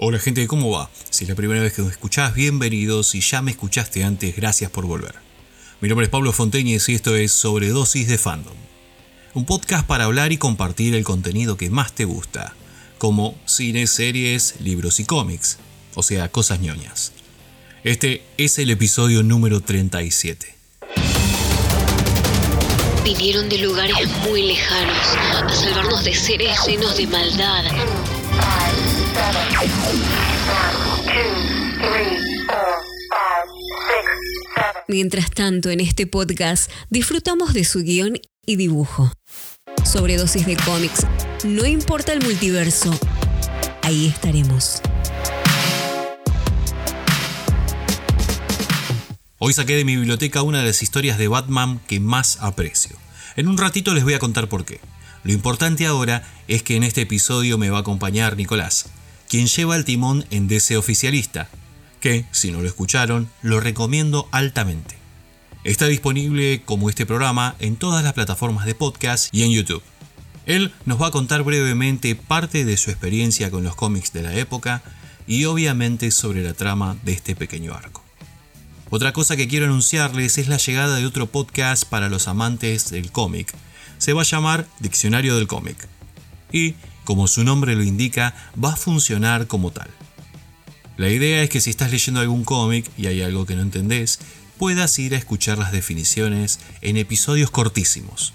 Hola gente, ¿cómo va? Si es la primera vez que me escuchás, bienvenido. Si ya me escuchaste antes, gracias por volver. Mi nombre es Pablo Fonteñez y esto es Sobredosis de Fandom. Un podcast para hablar y compartir el contenido que más te gusta, como cine, series, libros y cómics, o sea, cosas ñoñas. Este es el episodio número 37. Vinieron de lugares muy lejanos a salvarnos de seres llenos de maldad. Mientras tanto, en este podcast disfrutamos de su guion y dibujo. Sobredosis de cómics. No importa el multiverso. Ahí estaremos. Hoy saqué de mi biblioteca una de las historias de Batman que más aprecio. En un ratito les voy a contar por qué. Lo importante ahora es que en este episodio me va a acompañar Nicolás, quien lleva el timón en DC Oficialista, que, si no lo escucharon, lo recomiendo altamente. Está disponible como este programa en todas las plataformas de podcast y en YouTube. Él nos va a contar brevemente parte de su experiencia con los cómics de la época y obviamente sobre la trama de este pequeño arco. Otra cosa que quiero anunciarles es la llegada de otro podcast para los amantes del cómic. Se va a llamar Diccionario del Cómic. Y, como su nombre lo indica, va a funcionar como tal. La idea es que si estás leyendo algún cómic y hay algo que no entendés, puedas ir a escuchar las definiciones en episodios cortísimos.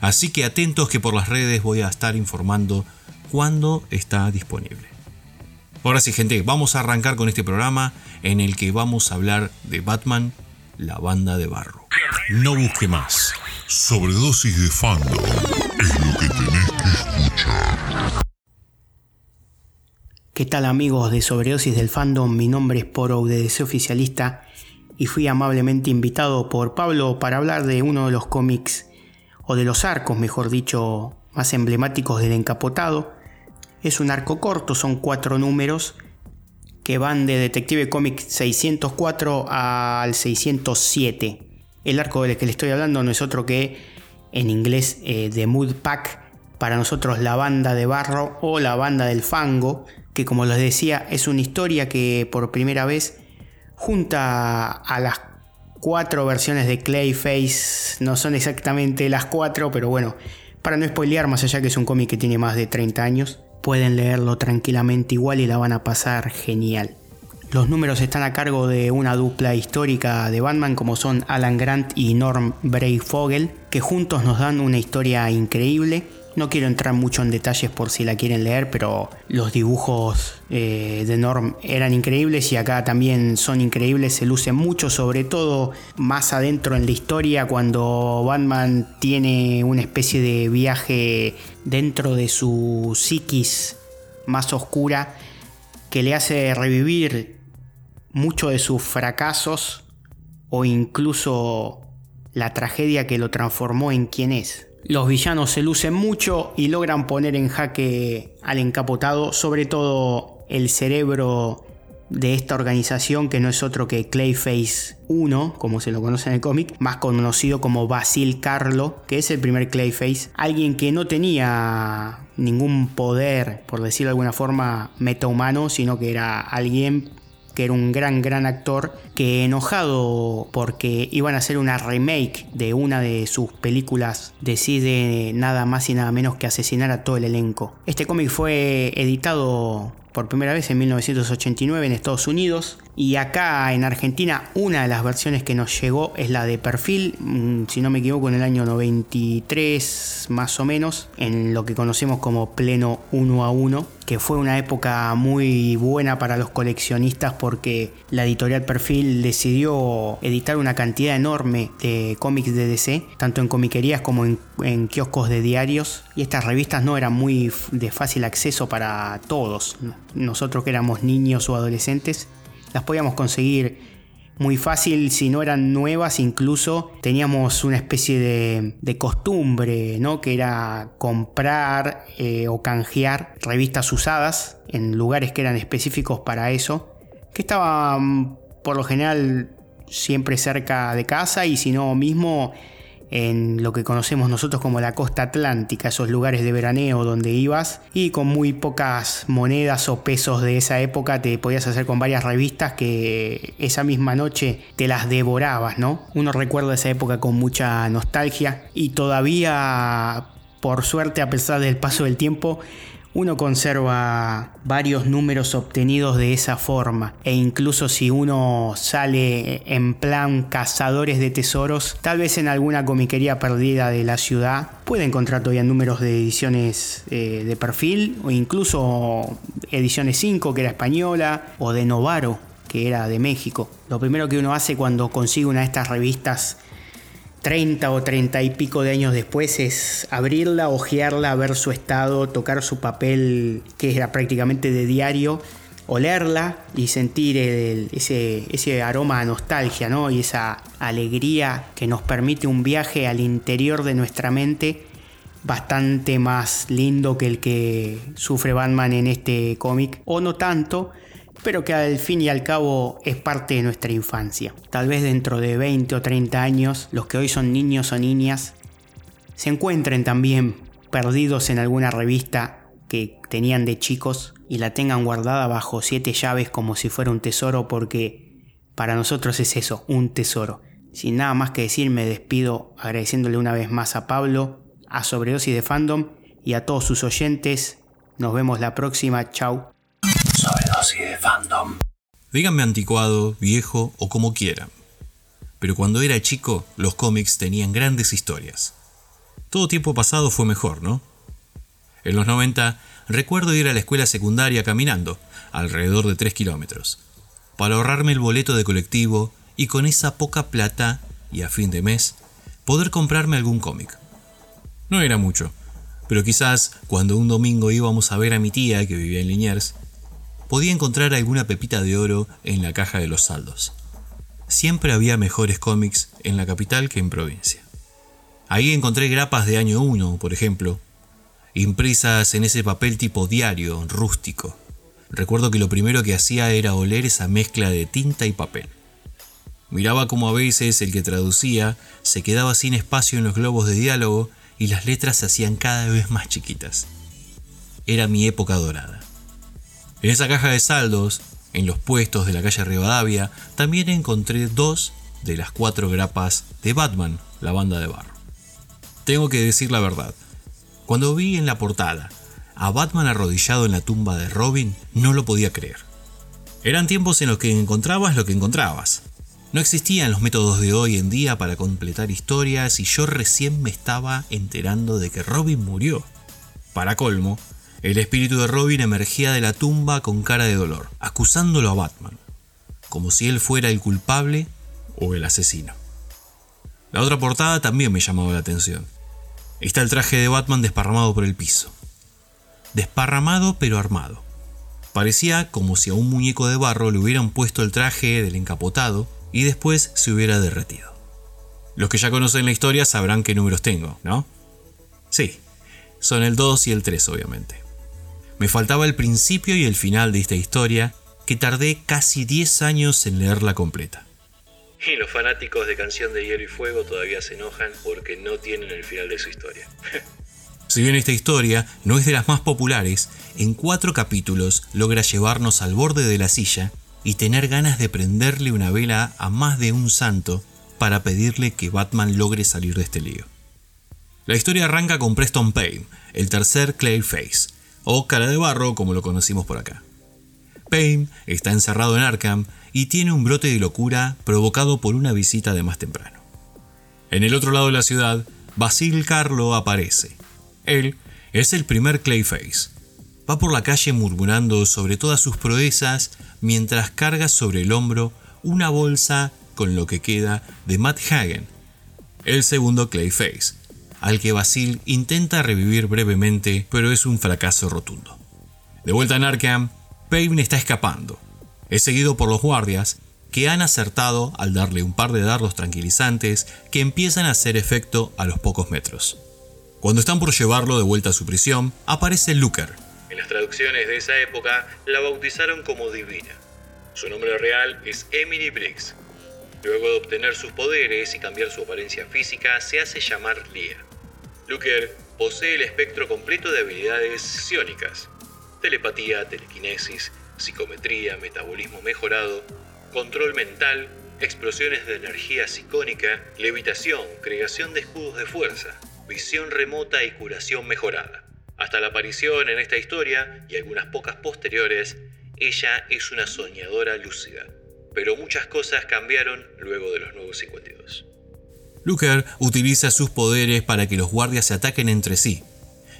Así que atentos que por las redes voy a estar informando cuándo está disponible. Ahora sí, gente, vamos a arrancar con este programa en el que vamos a hablar de Batman, la banda de barro. No busque más. Sobredosis de fandom es lo que tenés que escuchar. ¿Qué tal amigos de Sobredosis del Fandom? Mi nombre es Poro de DC Oficialista y fui amablemente invitado por Pablo para hablar de uno de los cómics, o de los arcos mejor dicho, más emblemáticos del encapotado. Es un arco corto, son cuatro números que van de Detective Comics 604 al 607. El arco del que le estoy hablando no es otro que en inglés eh, The Mood Pack, para nosotros la banda de barro o la banda del fango, que como les decía es una historia que por primera vez junta a las cuatro versiones de Clayface, no son exactamente las cuatro, pero bueno, para no spoilear, más allá que es un cómic que tiene más de 30 años, pueden leerlo tranquilamente igual y la van a pasar genial. Los números están a cargo de una dupla histórica de Batman como son Alan Grant y Norm Breyfogle, que juntos nos dan una historia increíble. No quiero entrar mucho en detalles por si la quieren leer, pero los dibujos eh, de Norm eran increíbles y acá también son increíbles, se luce mucho, sobre todo más adentro en la historia, cuando Batman tiene una especie de viaje dentro de su psiquis más oscura que le hace revivir mucho de sus fracasos o incluso la tragedia que lo transformó en quien es. Los villanos se lucen mucho y logran poner en jaque al encapotado, sobre todo el cerebro de esta organización que no es otro que Clayface 1, como se lo conoce en el cómic, más conocido como Basil Carlo, que es el primer Clayface, alguien que no tenía ningún poder, por decirlo de alguna forma, metahumano, sino que era alguien que era un gran, gran actor, que enojado porque iban a hacer una remake de una de sus películas, decide nada más y nada menos que asesinar a todo el elenco. Este cómic fue editado por primera vez en 1989 en Estados Unidos y acá en Argentina una de las versiones que nos llegó es la de perfil, mm, si no me equivoco en el año 93 más o menos, en lo que conocemos como pleno 1 a 1, que fue una época muy buena para los coleccionistas porque la editorial Perfil decidió editar una cantidad enorme de cómics de DC, tanto en comiquerías como en, en kioscos de diarios, y estas revistas no eran muy de fácil acceso para todos. Nosotros que éramos niños o adolescentes las podíamos conseguir muy fácil, si no eran nuevas, incluso teníamos una especie de, costumbre, ¿no? Que era comprar eh, o canjear revistas usadas en lugares que eran específicos para eso, que estaban por lo general siempre cerca de casa y si no mismo en lo que conocemos nosotros como la costa atlántica, esos lugares de veraneo donde ibas y con muy pocas monedas o pesos de esa época te podías hacer con varias revistas que esa misma noche te las devorabas, ¿no? Uno recuerda esa época con mucha nostalgia y todavía por suerte a pesar del paso del tiempo uno conserva varios números obtenidos de esa forma e incluso si uno sale en plan cazadores de tesoros, tal vez en alguna comiquería perdida de la ciudad puede encontrar todavía números de ediciones eh, de perfil o incluso ediciones 5 que era española o de Novaro que era de México. Lo primero que uno hace cuando consigue una de estas revistas 30 o 30 y pico de años después es abrirla, ojearla, ver su estado, tocar su papel que era prácticamente de diario, olerla y sentir ese, ese aroma a nostalgia ¿no? y esa alegría que nos permite un viaje al interior de nuestra mente bastante más lindo que el que sufre Batman en este cómic, o no tanto, pero que al fin y al cabo es parte de nuestra infancia. Tal vez dentro de 20 o 30 años, los que hoy son niños o niñas se encuentren también perdidos en alguna revista que tenían de chicos y la tengan guardada bajo siete llaves como si fuera un tesoro porque para nosotros es eso, un tesoro. Sin nada más que decir, me despido agradeciéndole una vez más a Pablo, a Sobredosis de Fandom y a todos sus oyentes. Nos vemos la próxima. Chau de fandom. Díganme anticuado, viejo o como quieran. Pero cuando era chico, los cómics tenían grandes historias. Todo tiempo pasado fue mejor, ¿no? En los 90 recuerdo ir a la escuela secundaria caminando, alrededor de 3 kilómetros, para ahorrarme el boleto de colectivo y con esa poca plata, y a fin de mes, poder comprarme algún cómic. No era mucho, pero quizás cuando un domingo íbamos a ver a mi tía que vivía en Liniers, podía encontrar alguna pepita de oro en la caja de los saldos. Siempre había mejores cómics en la capital que en provincia. Ahí encontré grapas de año 1, por ejemplo, impresas en ese papel tipo diario, rústico. Recuerdo que lo primero que hacía era oler esa mezcla de tinta y papel. Miraba como a veces el que traducía se quedaba sin espacio en los globos de diálogo y las letras se hacían cada vez más chiquitas. Era mi época dorada. En esa caja de saldos, en los puestos de la calle Rivadavia, también encontré dos de las cuatro grapas de Batman, la banda de barro. Tengo que decir la verdad. Cuando vi en la portada a Batman arrodillado en la tumba de Robin, no lo podía creer. Eran tiempos en los que encontrabas lo que encontrabas. No existían los métodos de hoy en día para completar historias y yo recién me estaba enterando de que Robin murió. Para colmo, el espíritu de Robin emergía de la tumba con cara de dolor, acusándolo a Batman, como si él fuera el culpable o el asesino. La otra portada también me llamaba la atención. Está el traje de Batman desparramado por el piso. Desparramado pero armado. Parecía como si a un muñeco de barro le hubieran puesto el traje del encapotado y después se hubiera derretido. Los que ya conocen la historia sabrán qué números tengo, ¿no? Sí, son el 2 y el 3 obviamente. Me faltaba el principio y el final de esta historia, que tardé casi 10 años en leerla completa. Y los fanáticos de Canción de Hielo y Fuego todavía se enojan porque no tienen el final de su historia. si bien esta historia no es de las más populares, en cuatro capítulos logra llevarnos al borde de la silla y tener ganas de prenderle una vela a más de un santo para pedirle que Batman logre salir de este lío. La historia arranca con Preston Payne, el tercer Clayface, o cara de barro como lo conocimos por acá. Payne está encerrado en Arkham y tiene un brote de locura provocado por una visita de más temprano. En el otro lado de la ciudad, Basil Carlo aparece. Él es el primer Clayface. Va por la calle murmurando sobre todas sus proezas mientras carga sobre el hombro una bolsa con lo que queda de Matt Hagen, el segundo Clayface, al que Basil intenta revivir brevemente, pero es un fracaso rotundo. De vuelta en Arkham, Payne está escapando. Es seguido por los guardias, que han acertado al darle un par de dardos tranquilizantes que empiezan a hacer efecto a los pocos metros. Cuando están por llevarlo de vuelta a su prisión, aparece Looker. En las traducciones de esa época la bautizaron como Divina. Su nombre real es Emily Briggs. Luego de obtener sus poderes y cambiar su apariencia física, se hace llamar Lia. Looker posee el espectro completo de habilidades psiónicas, telepatía, telequinesis, psicometría, metabolismo mejorado, control mental, explosiones de energía psicónica, levitación, creación de escudos de fuerza, visión remota y curación mejorada. Hasta la aparición en esta historia y algunas pocas posteriores, ella es una soñadora lúcida. Pero muchas cosas cambiaron luego de los nuevos 52. Looker utiliza sus poderes para que los guardias se ataquen entre sí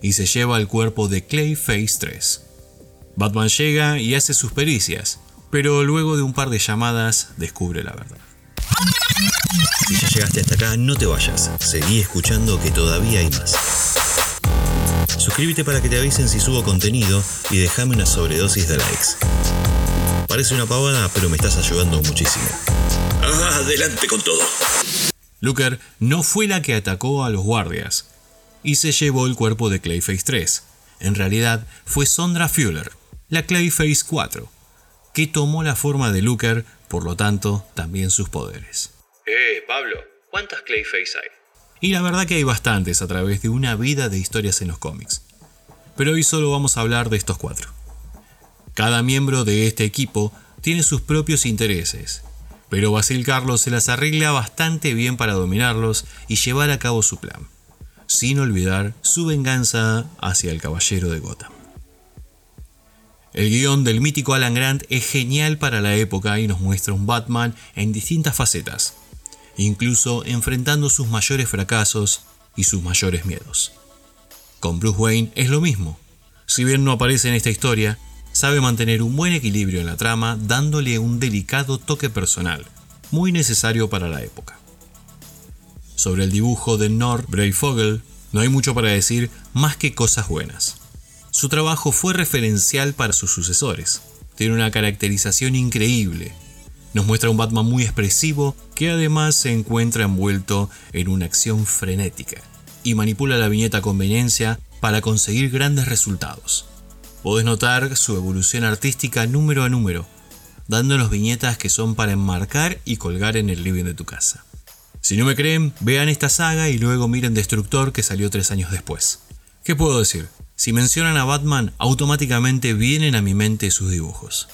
y se lleva el cuerpo de Clayface 3. Batman llega y hace sus pericias, pero luego de un par de llamadas descubre la verdad. Si ya llegaste hasta acá, no te vayas. Seguí escuchando que todavía hay más. Suscríbete para que te avisen si subo contenido y déjame una sobredosis de likes. Parece una pavada, pero me estás ayudando muchísimo. Adelante con todo. Looker no fue la que atacó a los guardias y se llevó el cuerpo de Clayface 3. En realidad fue Sondra Fuller, la Clayface 4, que tomó la forma de Looker, por lo tanto también sus poderes. Eh, Pablo, ¿cuántas Clayface hay? Y la verdad que hay bastantes a través de una vida de historias en los cómics. Pero hoy solo vamos a hablar de estos cuatro. Cada miembro de este equipo tiene sus propios intereses pero Basil Carlos se las arregla bastante bien para dominarlos y llevar a cabo su plan, sin olvidar su venganza hacia el caballero de Gotham. El guion del mítico Alan Grant es genial para la época y nos muestra un Batman en distintas facetas, incluso enfrentando sus mayores fracasos y sus mayores miedos. Con Bruce Wayne es lo mismo. Si bien no aparece en esta historia, sabe mantener un buen equilibrio en la trama dándole un delicado toque personal, muy necesario para la época. Sobre el dibujo de Nord Breyfogle no hay mucho para decir más que cosas buenas. Su trabajo fue referencial para sus sucesores. Tiene una caracterización increíble. Nos muestra un Batman muy expresivo que además se encuentra envuelto en una acción frenética y manipula la viñeta a conveniencia para conseguir grandes resultados. Podés notar su evolución artística número a número, dándonos viñetas que son para enmarcar y colgar en el living de tu casa. Si no me creen, vean esta saga y luego miren Destructor que salió tres años después. ¿Qué puedo decir? Si mencionan a Batman, automáticamente vienen a mi mente sus dibujos.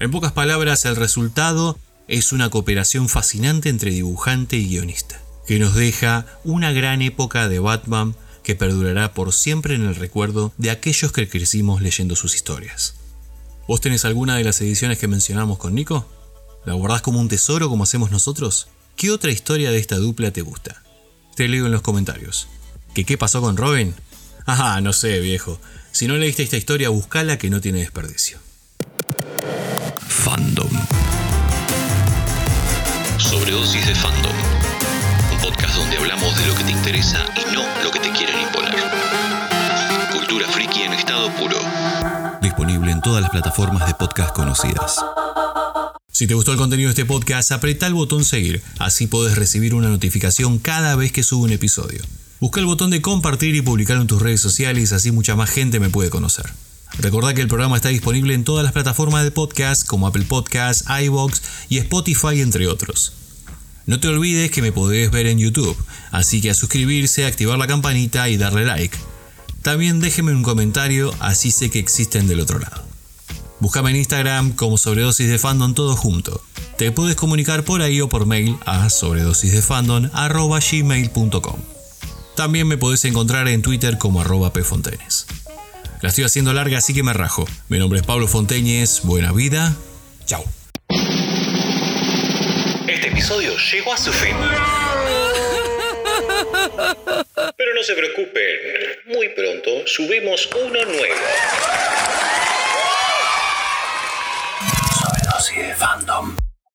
En pocas palabras, el resultado es una cooperación fascinante entre dibujante y guionista, que nos deja una gran época de Batman que perdurará por siempre en el recuerdo de aquellos que crecimos leyendo sus historias. ¿Vos tenés alguna de las ediciones que mencionamos con Nico? ¿La guardás como un tesoro como hacemos nosotros? ¿Qué otra historia de esta dupla te gusta? Te leo en los comentarios. ¿Que qué pasó con Robin? Ajá, no sé, viejo. Si no leíste esta historia, buscala que no tiene desperdicio. Fandom. Sobredosis de fandom podcast donde hablamos de lo que te interesa y no lo que te quieren imponer. Cultura friki en estado puro. Disponible en todas las plataformas de podcast conocidas. Si te gustó el contenido de este podcast, apreta el botón seguir, así podés recibir una notificación cada vez que subo un episodio. Busca el botón de compartir y publicar en tus redes sociales, así mucha más gente me puede conocer. Recordá que el programa está disponible en todas las plataformas de podcast como Apple Podcasts, iBox y Spotify, entre otros. No te olvides que me podés ver en YouTube, así que a suscribirse, activar la campanita y darle like. También déjeme un comentario, así sé que existen del otro lado. Búscame en Instagram como sobredosis de fandom todo junto. Te puedes comunicar por ahí o por mail a sobredosisdefandom.gmail.com También me podés encontrar en Twitter como arroba pfontenes. La estoy haciendo larga así que me rajo. Mi nombre es Pablo Fonteñez, buena vida, chao episodio llegó a su fin. Pero no se preocupen, muy pronto subimos uno nuevo.